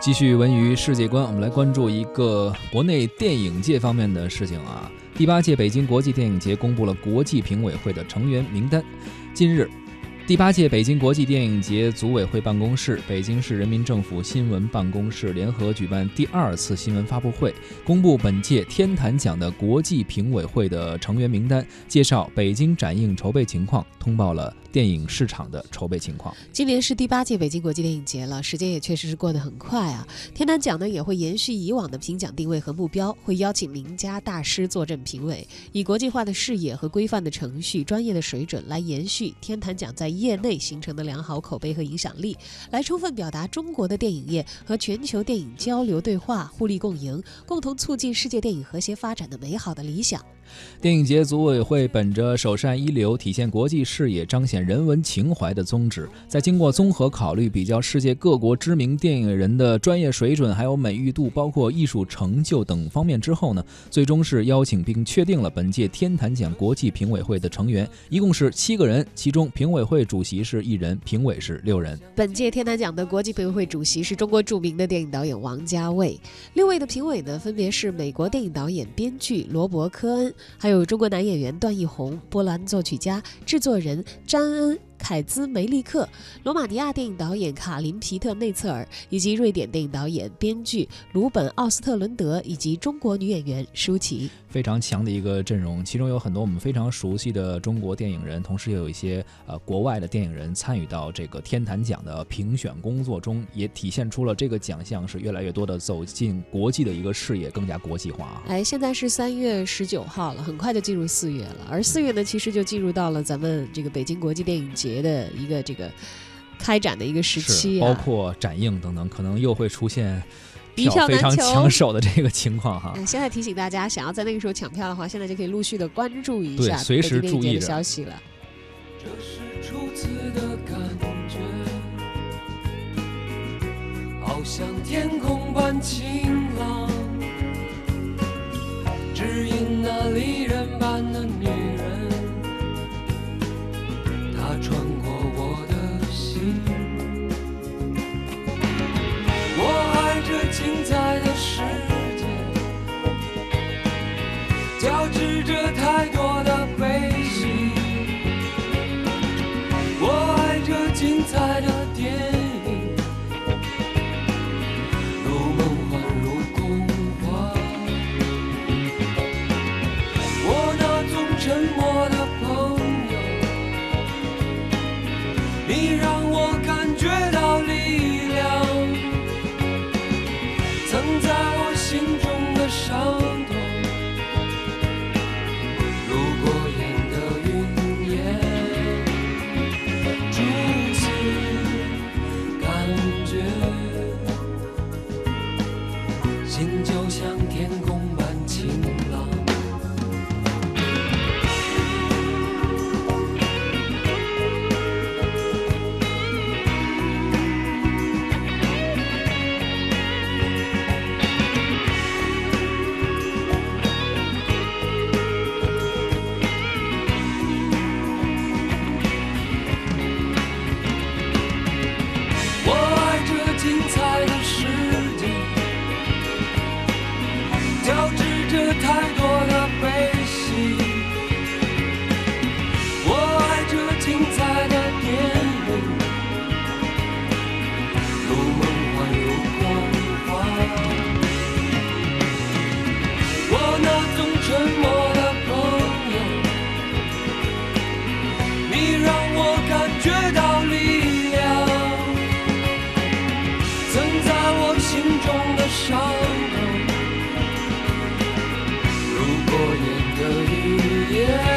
继续文娱世界观，我们来关注一个国内电影界方面的事情啊。第八届北京国际电影节公布了国际评委会的成员名单。近日，第八届北京国际电影节组委会办公室、北京市人民政府新闻办公室联合举办第二次新闻发布会，公布本届天坛奖的国际评委会的成员名单，介绍北京展映筹备情况，通报了。电影市场的筹备情况。今年是第八届北京国际电影节了，时间也确实是过得很快啊。天坛奖呢也会延续以往的评奖定位和目标，会邀请名家大师坐镇评委，以国际化的视野和规范的程序、专业的水准来延续天坛奖在业内形成的良好口碑和影响力，来充分表达中国的电影业和全球电影交流对话、互利共赢，共同促进世界电影和谐发展的美好的理想。电影节组委会本着首善一流、体现国际视野、彰显人文情怀的宗旨，在经过综合考虑、比较世界各国知名电影人的专业水准、还有美誉度、包括艺术成就等方面之后呢，最终是邀请并确定了本届天坛奖国际评委会的成员，一共是七个人，其中评委会主席是一人，评委是六人。本届天坛奖的国际评委会主席是中国著名的电影导演王家卫，六位的评委呢，分别是美国电影导演、编剧罗伯·科恩。还有中国男演员段奕宏、波兰作曲家、制作人詹恩。凯兹梅利克、罗马尼亚电影导演卡林皮特内策尔，以及瑞典电影导演、编剧鲁本奥斯特伦德，以及中国女演员舒淇，非常强的一个阵容。其中有很多我们非常熟悉的中国电影人，同时也有一些呃国外的电影人参与到这个天坛奖的评选工作中，也体现出了这个奖项是越来越多的走进国际的一个视野，更加国际化。哎，现在是三月十九号了，很快就进入四月了，而四月呢，其实就进入到了咱们这个北京国际电影节。节的一个这个开展的一个时期，包括展映等等，可能又会出现票非常抢手的这个情况哈。现在提醒大家，想要在那个时候抢票的话，现在就可以陆续的关注一下，随时注意消息了。这是初次的感觉，好像天空般晴朗，交织着太多的悲喜，我爱这精彩的电影，如梦幻如空幻。我那总沉默的朋友，你让我感觉到力量，曾在我心中。yeah